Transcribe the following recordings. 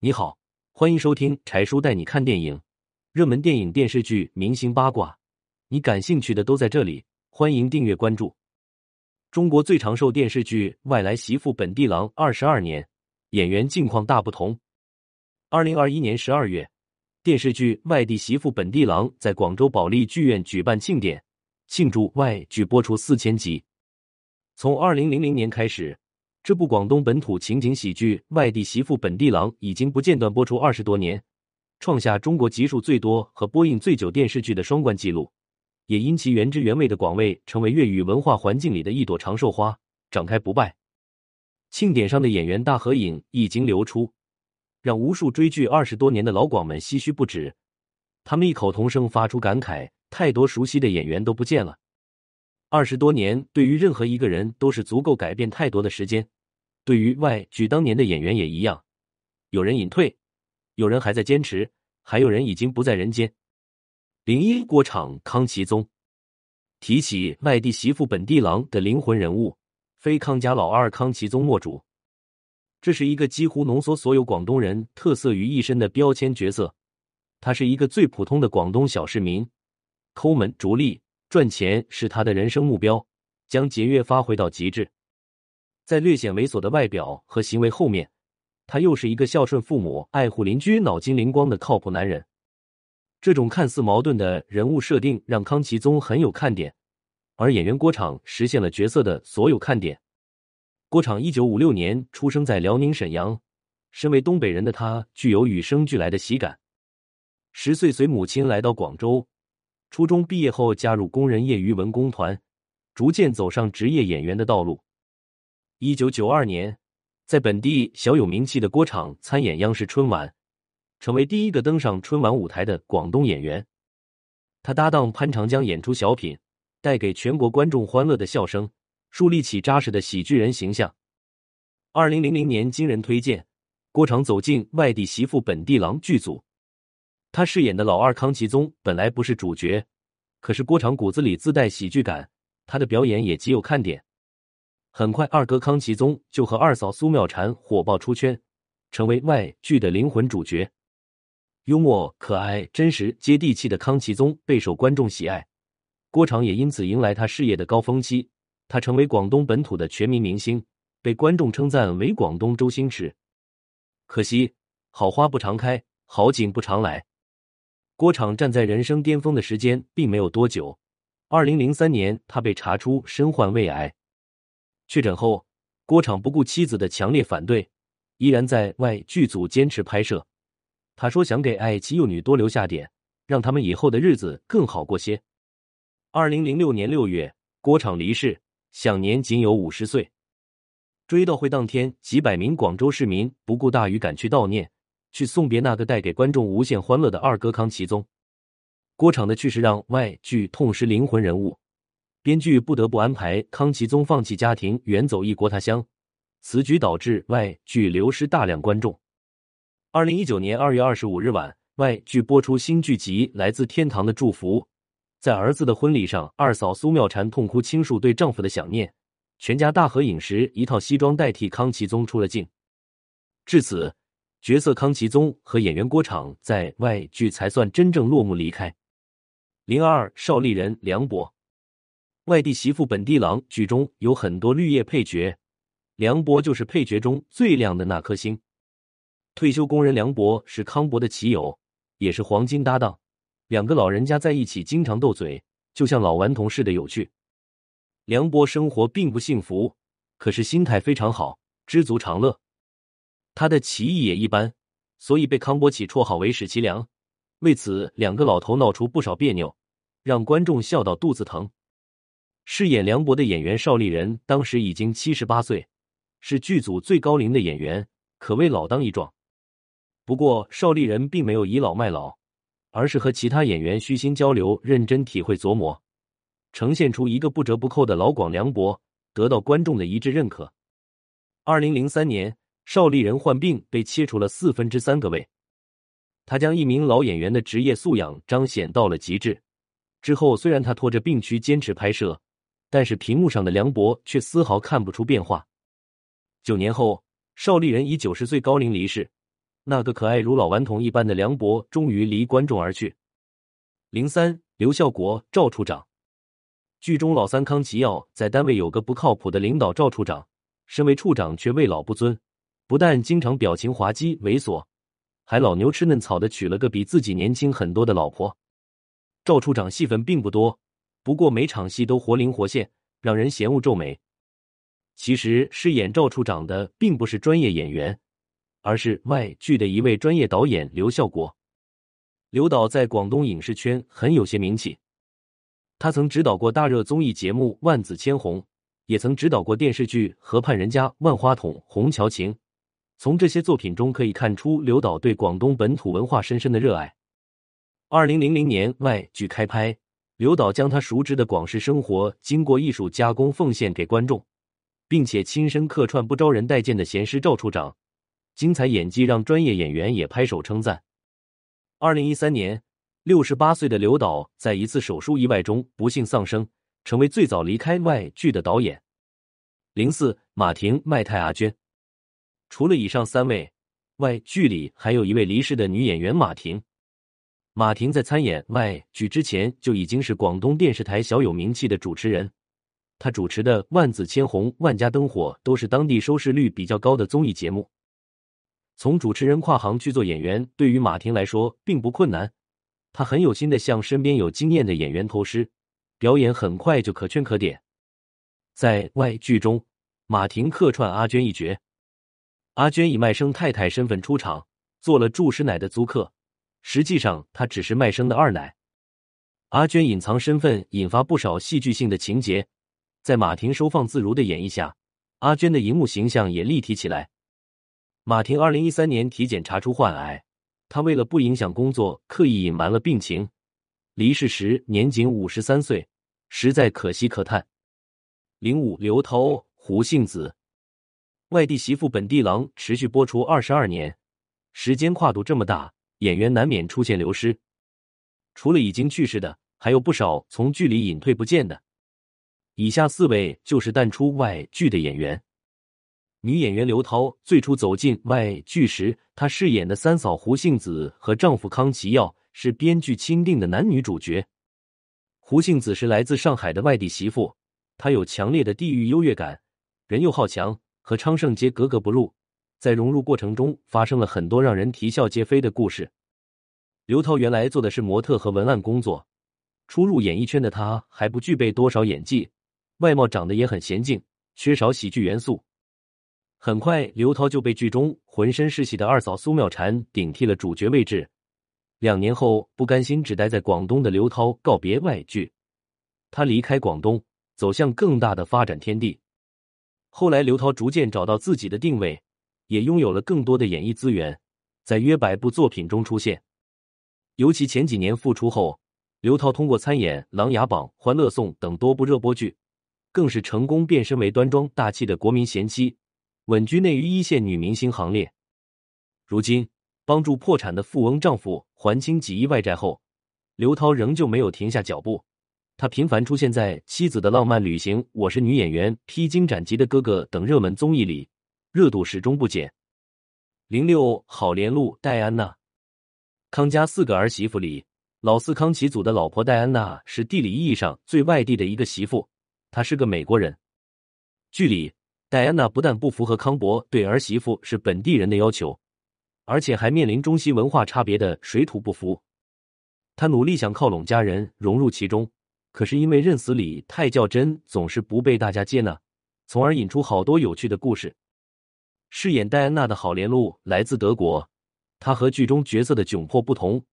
你好，欢迎收听柴叔带你看电影，热门电影、电视剧、明星八卦，你感兴趣的都在这里。欢迎订阅关注。中国最长寿电视剧《外来媳妇本地郎》二十二年，演员境况大不同。二零二一年十二月，电视剧《外地媳妇本地郎》在广州保利剧院举办庆典，庆祝外剧播出四千集。从二零零零年开始。这部广东本土情景喜剧《外地媳妇本地郎》已经不间断播出二十多年，创下中国集数最多和播映最久电视剧的双冠纪录，也因其原汁原味的广味，成为粤语文化环境里的一朵长寿花，长开不败。庆典上的演员大合影一经流出，让无数追剧二十多年的老广们唏嘘不止，他们异口同声发出感慨：太多熟悉的演员都不见了。二十多年对于任何一个人都是足够改变太多的时间。对于外剧当年的演员也一样，有人隐退，有人还在坚持，还有人已经不在人间。零一郭厂康其宗，提起外地媳妇本地郎的灵魂人物，非康家老二康其宗莫属。这是一个几乎浓缩所有广东人特色于一身的标签角色。他是一个最普通的广东小市民，抠门逐利，赚钱是他的人生目标，将节约发挥到极致。在略显猥琐的外表和行为后面，他又是一个孝顺父母、爱护邻居、脑筋灵光的靠谱男人。这种看似矛盾的人物设定让康其宗很有看点，而演员郭昶实现了角色的所有看点。郭昶一九五六年出生在辽宁沈阳，身为东北人的他具有与生俱来的喜感。十岁随母亲来到广州，初中毕业后加入工人业余文工团，逐渐走上职业演员的道路。一九九二年，在本地小有名气的郭昶参演央视春晚，成为第一个登上春晚舞台的广东演员。他搭档潘长江演出小品，带给全国观众欢乐的笑声，树立起扎实的喜剧人形象。二零零零年，经人推荐，郭昶走进《外地媳妇本地郎》剧组。他饰演的老二康其宗本来不是主角，可是郭昶骨子里自带喜剧感，他的表演也极有看点。很快，二哥康其宗就和二嫂苏妙婵火爆出圈，成为外剧的灵魂主角。幽默、可爱、真实、接地气的康其宗备受观众喜爱，郭昶也因此迎来他事业的高峰期。他成为广东本土的全民明星，被观众称赞为“广东周星驰”。可惜，好花不常开，好景不常来。郭昶站在人生巅峰的时间并没有多久。二零零三年，他被查出身患胃癌。确诊后，郭昶不顾妻子的强烈反对，依然在外剧组坚持拍摄。他说：“想给爱妻幼女多留下点，让他们以后的日子更好过些。”二零零六年六月，郭昶离世，享年仅有五十岁。追悼会当天，几百名广州市民不顾大雨赶去悼念，去送别那个带给观众无限欢乐的二哥康其宗。郭昶的去世让外剧痛失灵魂人物。编剧不得不安排康其宗放弃家庭，远走异国他乡。此举导致外剧流失大量观众。二零一九年二月二十五日晚，外剧播出新剧集《来自天堂的祝福》。在儿子的婚礼上，二嫂苏妙婵痛哭倾诉对丈夫的想念。全家大合影时，一套西装代替康其宗出了镜。至此，角色康其宗和演员郭昶在外剧才算真正落幕离开。零二邵丽人梁博。外地媳妇本地郎剧中有很多绿叶配角，梁博就是配角中最亮的那颗星。退休工人梁博是康博的棋友，也是黄金搭档。两个老人家在一起经常斗嘴，就像老顽童似的有趣。梁博生活并不幸福，可是心态非常好，知足常乐。他的棋艺也一般，所以被康博起绰号为“史其良”。为此，两个老头闹出不少别扭，让观众笑到肚子疼。饰演梁博的演员邵丽人当时已经七十八岁，是剧组最高龄的演员，可谓老当益壮。不过，邵丽人并没有倚老卖老，而是和其他演员虚心交流，认真体会琢磨，呈现出一个不折不扣的老广梁博，得到观众的一致认可。二零零三年，邵丽人患病被切除了四分之三个胃，他将一名老演员的职业素养彰显到了极致。之后，虽然他拖着病躯坚持拍摄。但是屏幕上的梁博却丝毫看不出变化。九年后，邵丽人以九十岁高龄离世，那个可爱如老顽童一般的梁博终于离观众而去。零三，刘孝国赵处长。剧中老三康奇耀在单位有个不靠谱的领导赵处长，身为处长却位老不尊，不但经常表情滑稽猥琐，还老牛吃嫩草的娶了个比自己年轻很多的老婆。赵处长戏份并不多，不过每场戏都活灵活现，让人嫌恶皱眉。其实饰演赵处长的并不是专业演员，而是外剧的一位专业导演刘孝国。刘导在广东影视圈很有些名气。他曾指导过大热综艺节目《万紫千红》，也曾指导过电视剧《河畔人家》《万花筒》《红桥情》。从这些作品中可以看出，刘导对广东本土文化深深的热爱。二零零零年外剧开拍，刘导将他熟知的广式生活经过艺术加工奉献给观众，并且亲身客串不招人待见的闲师赵处长，精彩演技让专业演员也拍手称赞。二零一三年。六十八岁的刘导在一次手术意外中不幸丧生，成为最早离开外剧的导演。零四马婷、麦泰、阿娟。除了以上三位，外剧里还有一位离世的女演员马婷。马婷在参演外剧之前就已经是广东电视台小有名气的主持人，她主持的《万紫千红》《万家灯火》都是当地收视率比较高的综艺节目。从主持人跨行去做演员，对于马婷来说并不困难。他很有心的向身边有经验的演员偷师，表演很快就可圈可点。在外剧中，马婷客串阿娟一角，阿娟以卖声太太身份出场，做了祝师奶的租客，实际上他只是卖声的二奶。阿娟隐藏身份，引发不少戏剧性的情节。在马婷收放自如的演绎下，阿娟的荧幕形象也立体起来。马婷二零一三年体检查出患癌。她为了不影响工作，刻意隐瞒了病情，离世时年仅五十三岁，实在可惜可叹。零五刘涛、胡杏子，外地媳妇本地郎持续播出二十二年，时间跨度这么大，演员难免出现流失。除了已经去世的，还有不少从剧里隐退不见的。以下四位就是淡出外剧的演员。女演员刘涛最初走进外剧时，她饰演的三嫂胡杏子和丈夫康奇耀是编剧钦定的男女主角。胡杏子是来自上海的外地媳妇，她有强烈的地域优越感，人又好强，和昌盛街格格不入。在融入过程中，发生了很多让人啼笑皆非的故事。刘涛原来做的是模特和文案工作，初入演艺圈的她还不具备多少演技，外貌长得也很娴静，缺少喜剧元素。很快，刘涛就被剧中浑身是戏的二嫂苏妙婵顶替了主角位置。两年后，不甘心只待在广东的刘涛告别外剧，他离开广东，走向更大的发展天地。后来，刘涛逐渐找到自己的定位，也拥有了更多的演艺资源，在约百部作品中出现。尤其前几年复出后，刘涛通过参演《琅琊榜》《欢乐颂》等多部热播剧，更是成功变身为端庄大气的国民贤妻。稳居内娱一线女明星行列。如今，帮助破产的富翁丈夫还清几亿外债后，刘涛仍旧没有停下脚步。他频繁出现在《妻子的浪漫旅行》《我是女演员》《披荆斩棘的哥哥》等热门综艺里，热度始终不减。零六好莲路戴安娜，康家四个儿媳妇里，老四康祈祖的老婆戴安娜是地理意义上最外地的一个媳妇，她是个美国人。剧里。戴安娜不但不符合康伯对儿媳妇是本地人的要求，而且还面临中西文化差别的水土不服。她努力想靠拢家人，融入其中，可是因为认死理太较真，总是不被大家接纳，从而引出好多有趣的故事。饰演戴安娜的郝莲露来自德国，她和剧中角色的窘迫不同，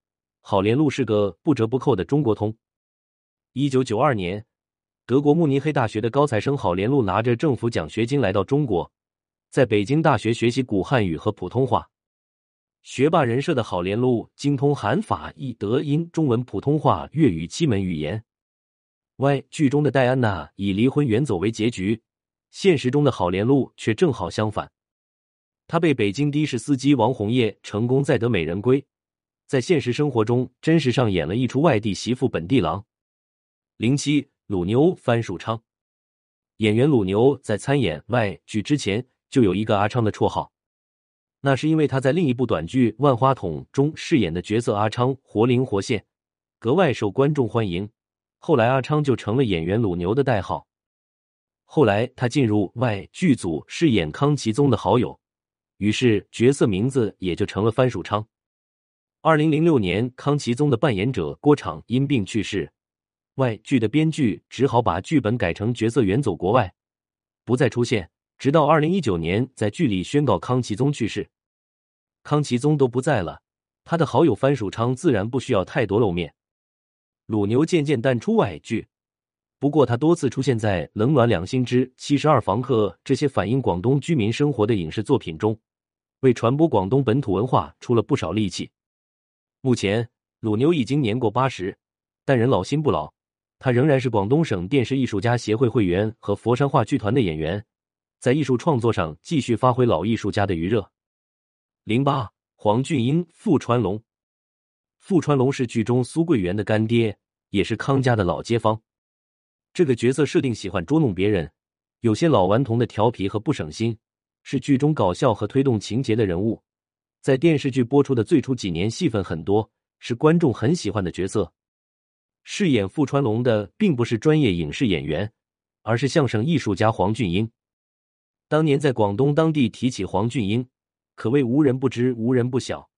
郝莲露是个不折不扣的中国通。一九九二年。德国慕尼黑大学的高材生郝连路拿着政府奖学金来到中国，在北京大学学习古汉语和普通话。学霸人设的郝连路精通韩法意德英中文普通话粤语七门语言。Y 剧中的戴安娜以离婚远走为结局，现实中的郝连路却正好相反。他被北京的士司机王红叶成功载得美人归，在现实生活中真实上演了一出外地媳妇本地郎。零七。鲁牛番薯昌，演员鲁牛在参演外剧之前就有一个阿昌的绰号。那是因为他在另一部短剧《万花筒》中饰演的角色阿昌活灵活现，格外受观众欢迎。后来阿昌就成了演员鲁牛的代号。后来他进入外剧组饰演康其宗的好友，于是角色名字也就成了番薯昌。二零零六年，康其宗的扮演者郭昶因病去世，外剧的编剧只好把剧本改成角色远走国外，不再出现。直到二零一九年，在剧里宣告康其宗去世，康其宗都不在了，他的好友番薯昌自然不需要太多露面。鲁牛渐渐淡出外剧，不过他多次出现在《冷暖两心之七十二房客》这些反映广东居民生活的影视作品中，为传播广东本土文化出了不少力气。目前，鲁牛已经年过八十，但人老心不老，他仍然是广东省电视艺术家协会会员和佛山话剧团的演员，在艺术创作上继续发挥老艺术家的余热。零八，黄俊英、傅川龙。傅川龙是剧中苏桂元的干爹，也是康家的老街坊。这个角色设定喜欢捉弄别人，有些老顽童的调皮和不省心，是剧中搞笑和推动情节的人物。在电视剧播出的最初几年，戏份很多，是观众很喜欢的角色。饰演傅川龙的并不是专业影视演员，而是相声艺术家黄俊英。当年在广东当地提起黄俊英，可谓无人不知，无人不晓。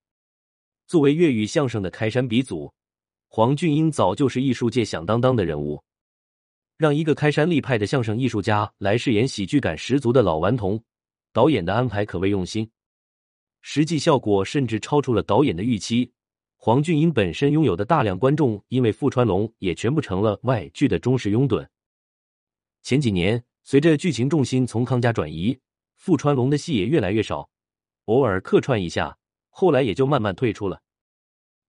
作为粤语相声的开山鼻祖，黄俊英早就是艺术界响当当的人物。让一个开山立派的相声艺术家来饰演喜剧感十足的老顽童，导演的安排可谓用心。实际效果甚至超出了导演的预期。黄俊英本身拥有的大量观众，因为傅川龙也全部成了外剧的忠实拥趸。前几年，随着剧情重心从康家转移，傅川龙的戏也越来越少，偶尔客串一下，后来也就慢慢退出了。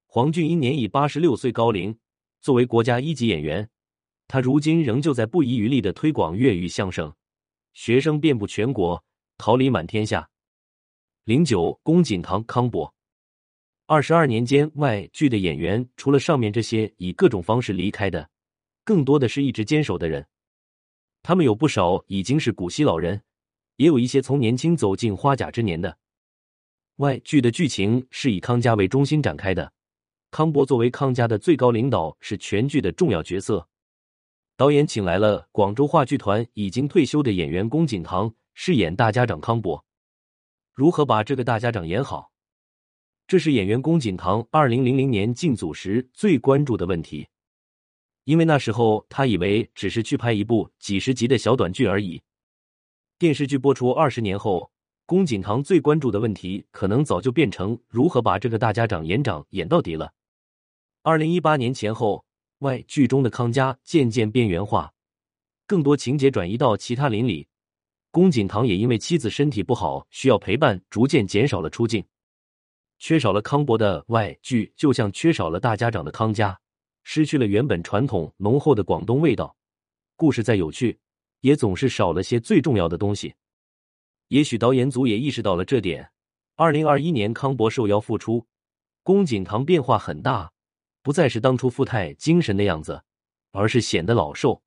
黄俊英年已八十六岁高龄，作为国家一级演员，他如今仍旧在不遗余力的推广粤语相声，学生遍布全国，桃李满天下。零九，龚锦堂、康博，二十二年间，外剧的演员除了上面这些以各种方式离开的，更多的是一直坚守的人。他们有不少已经是古稀老人，也有一些从年轻走进花甲之年的。外剧的剧情是以康家为中心展开的，康博作为康家的最高领导，是全剧的重要角色。导演请来了广州话剧团已经退休的演员龚锦堂饰演大家长康伯。如何把这个大家长演好？这是演员龚锦堂二零零零年进组时最关注的问题，因为那时候他以为只是去拍一部几十集的小短剧而已。电视剧播出二十年后，龚锦堂最关注的问题可能早就变成如何把这个大家长演长演到底了。二零一八年前后，外剧中的康家渐渐边缘化，更多情节转移到其他邻里。宫锦堂也因为妻子身体不好，需要陪伴，逐渐减少了出镜，缺少了康博的外剧，就像缺少了大家长的康家，失去了原本传统浓厚的广东味道。故事再有趣，也总是少了些最重要的东西。也许导演组也意识到了这点。二零二一年，康博受邀复出，宫锦堂变化很大，不再是当初富态精神的样子，而是显得老瘦。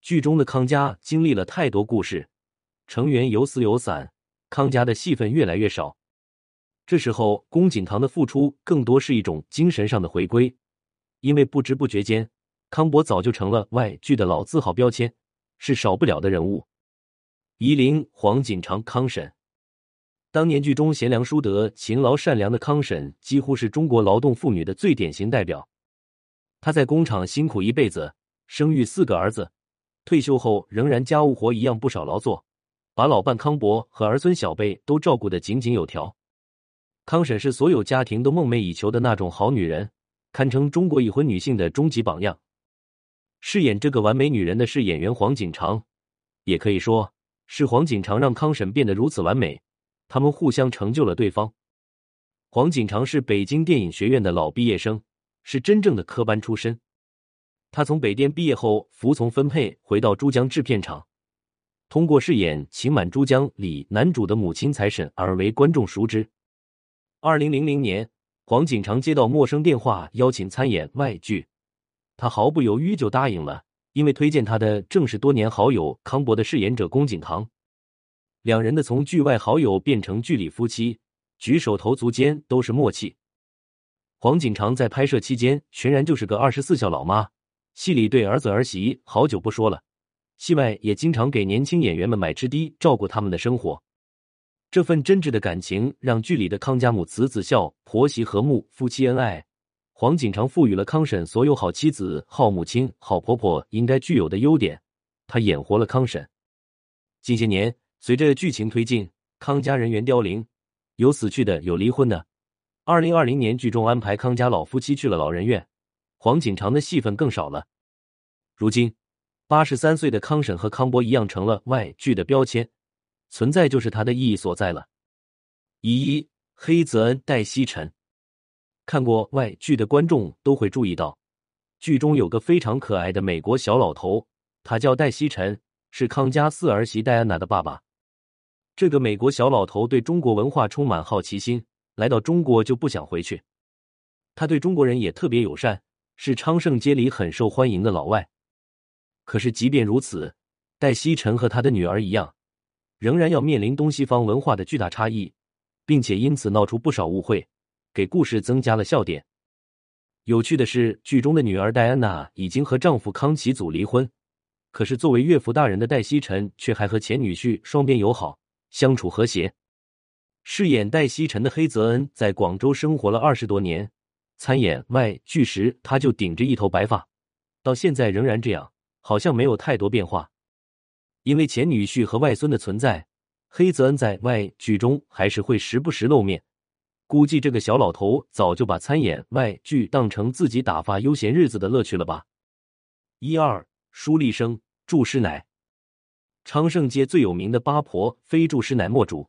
剧中的康家经历了太多故事。成员有死有散，康家的戏份越来越少。这时候，龚锦堂的付出更多是一种精神上的回归，因为不知不觉间，康博早就成了外剧的老字号标签，是少不了的人物。夷陵黄锦长康婶，当年剧中贤良淑德、勤劳善良的康婶，几乎是中国劳动妇女的最典型代表。她在工厂辛苦一辈子，生育四个儿子，退休后仍然家务活一样不少劳作。把老伴康伯和儿孙小辈都照顾得井井有条，康婶是所有家庭都梦寐以求的那种好女人，堪称中国已婚女性的终极榜样。饰演这个完美女人的是演员黄锦长，也可以说是黄锦长让康婶变得如此完美，他们互相成就了对方。黄锦长是北京电影学院的老毕业生，是真正的科班出身。他从北电毕业后，服从分配回到珠江制片厂。通过饰演《情满珠江》里男主的母亲财神而为观众熟知。二零零零年，黄锦长接到陌生电话邀请参演外剧，他毫不犹豫就答应了，因为推荐他的正是多年好友康博的饰演者龚锦堂。两人的从剧外好友变成剧里夫妻，举手投足间都是默契。黄锦长在拍摄期间全然就是个二十四孝老妈，戏里对儿子儿媳好久不说了，戏外也经常给年轻演员们买吃的，照顾他们的生活。这份真挚的感情让剧里的康家母慈子孝、婆媳和睦、夫妻恩爱。黄锦长赋予了康婶所有好妻子、好母亲、好婆婆应该具有的优点，他演活了康婶。近些年，随着剧情推进，康家人员凋零，有死去的，有离婚的。二零二零年，剧中安排康家老夫妻去了老人院，黄锦长的戏份更少了。如今，八十三岁的康婶和康伯一样，成了外剧的标签，存在就是它的意义所在了。一黑泽恩、戴西辰。看过外剧的观众都会注意到，剧中有个非常可爱的美国小老头，他叫戴西辰，是康家四儿媳戴安娜的爸爸。这个美国小老头对中国文化充满好奇心，来到中国就不想回去。他对中国人也特别友善，是昌盛街里很受欢迎的老外。可是即便如此，戴西辰和他的女儿一样，仍然要面临东西方文化的巨大差异，并且因此闹出不少误会。给故事增加了笑点。有趣的是，剧中的女儿戴安娜已经和丈夫康启祖离婚，可是作为岳父大人的戴西晨却还和前女婿双边友好，相处和谐。饰演戴西辰的黑泽恩在广州生活了二十多年，参演外剧时他就顶着一头白发，到现在仍然这样，好像没有太多变化。因为前女婿和外孙的存在，黑泽恩在外剧中还是会时不时露面。估计这个小老头早就把参演外剧当成自己打发悠闲日子的乐趣了吧？一二舒立生、祝师奶，昌盛街最有名的八婆非祝师奶莫属。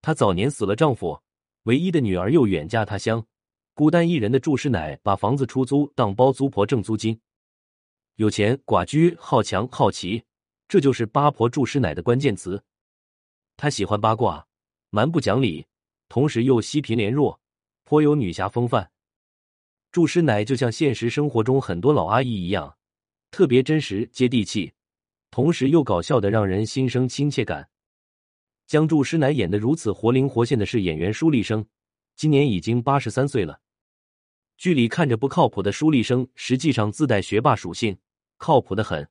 她早年死了丈夫，唯一的女儿又远嫁他乡，孤单一人的祝师奶把房子出租当包租婆挣租金。有钱、寡居、好强、好奇，这就是八婆祝师奶的关键词。她喜欢八卦，蛮不讲理。同时又惜贫怜弱，颇有女侠风范。祝师奶就像现实生活中很多老阿姨一样，特别真实接地气，同时又搞笑的让人心生亲切感。将祝师奶演的如此活灵活现的是演员舒立生，今年已经八十三岁了。剧里看着不靠谱的舒立生，实际上自带学霸属性，靠谱的很。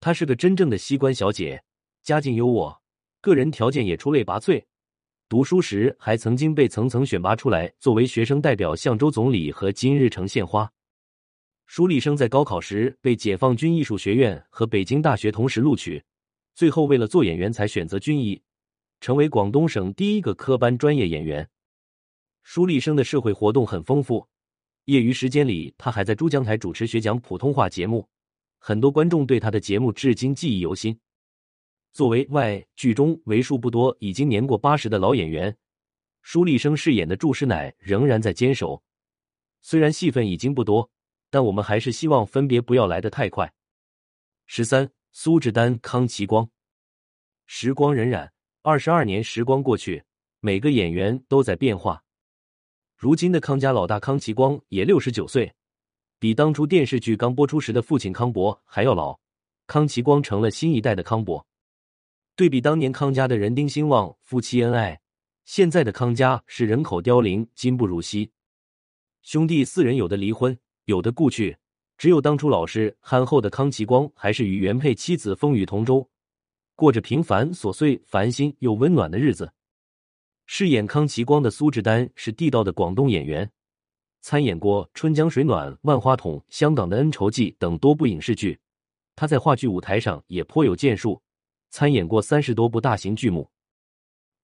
她是个真正的西关小姐，家境优渥，个人条件也出类拔萃。读书时还曾经被层层选拔出来，作为学生代表向周总理和金日成献花。舒立生在高考时被解放军艺术学院和北京大学同时录取，最后为了做演员才选择军艺，成为广东省第一个科班专业演员。舒立生的社会活动很丰富，业余时间里他还在珠江台主持学讲普通话节目，很多观众对他的节目至今记忆犹新。作为外剧中为数不多已经年过八十的老演员，舒立生饰演的祝师奶仍然在坚守。虽然戏份已经不多，但我们还是希望分别不要来得太快。十三，苏志丹、康其光。时光荏苒，二十二年时光过去，每个演员都在变化。如今的康家老大康其光也六十九岁，比当初电视剧刚播出时的父亲康伯还要老。康其光成了新一代的康伯。对比当年康家的人丁兴旺，夫妻恩爱，现在的康家是人口凋零，今不如昔。兄弟四人有的离婚，有的故去，只有当初老实憨厚的康其光，还是与原配妻子风雨同舟，过着平凡琐碎、烦心又温暖的日子。饰演康其光的苏志丹是地道的广东演员，参演过《春江水暖》《万花筒》《香港的恩仇记》等多部影视剧，他在话剧舞台上也颇有建树。参演过三十多部大型剧目。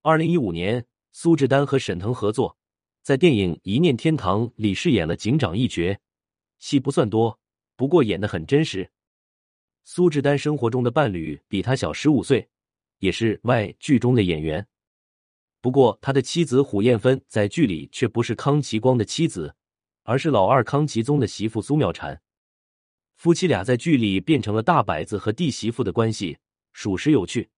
二零一五年，苏志丹和沈腾合作，在电影《一念天堂》里饰演了警长一角，戏不算多，不过演的很真实。苏志丹生活中的伴侣比他小十五岁，也是外剧中的演员。不过，他的妻子胡艳芬在剧里却不是康其光的妻子，而是老二康其宗的媳妇苏妙婵。夫妻俩在剧里变成了大摆子和弟媳妇的关系。属实有趣。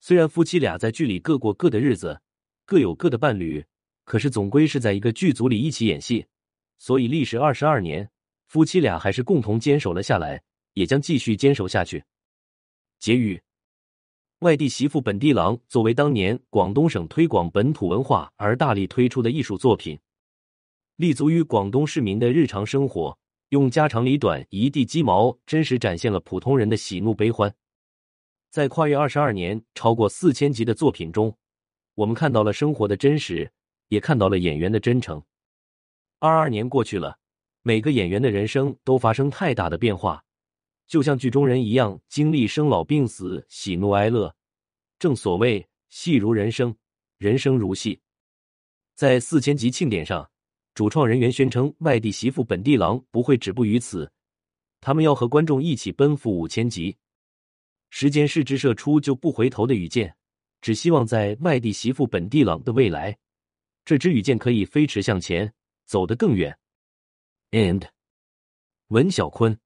虽然夫妻俩在剧里各过各的日子，各有各的伴侣，可是总归是在一个剧组里一起演戏，所以历时二十二年，夫妻俩还是共同坚守了下来，也将继续坚守下去。结语：外地媳妇本地郎作为当年广东省推广本土文化而大力推出的艺术作品，立足于广东市民的日常生活，用家长里短、一地鸡毛，真实展现了普通人的喜怒悲欢。在跨越二十二年、超过四千集的作品中，我们看到了生活的真实，也看到了演员的真诚。二二年过去了，每个演员的人生都发生太大的变化。就像剧中人一样，经历生老病死、喜怒哀乐。正所谓戏如人生，人生如戏。在四千集庆典上，主创人员宣称，外地媳妇本地郎不会止步于此，他们要和观众一起奔赴五千集。时间是只射出就不回头的羽箭，只希望在外地媳妇本地郎的未来，这支羽箭可以飞驰向前，走得更远。And 文小坤。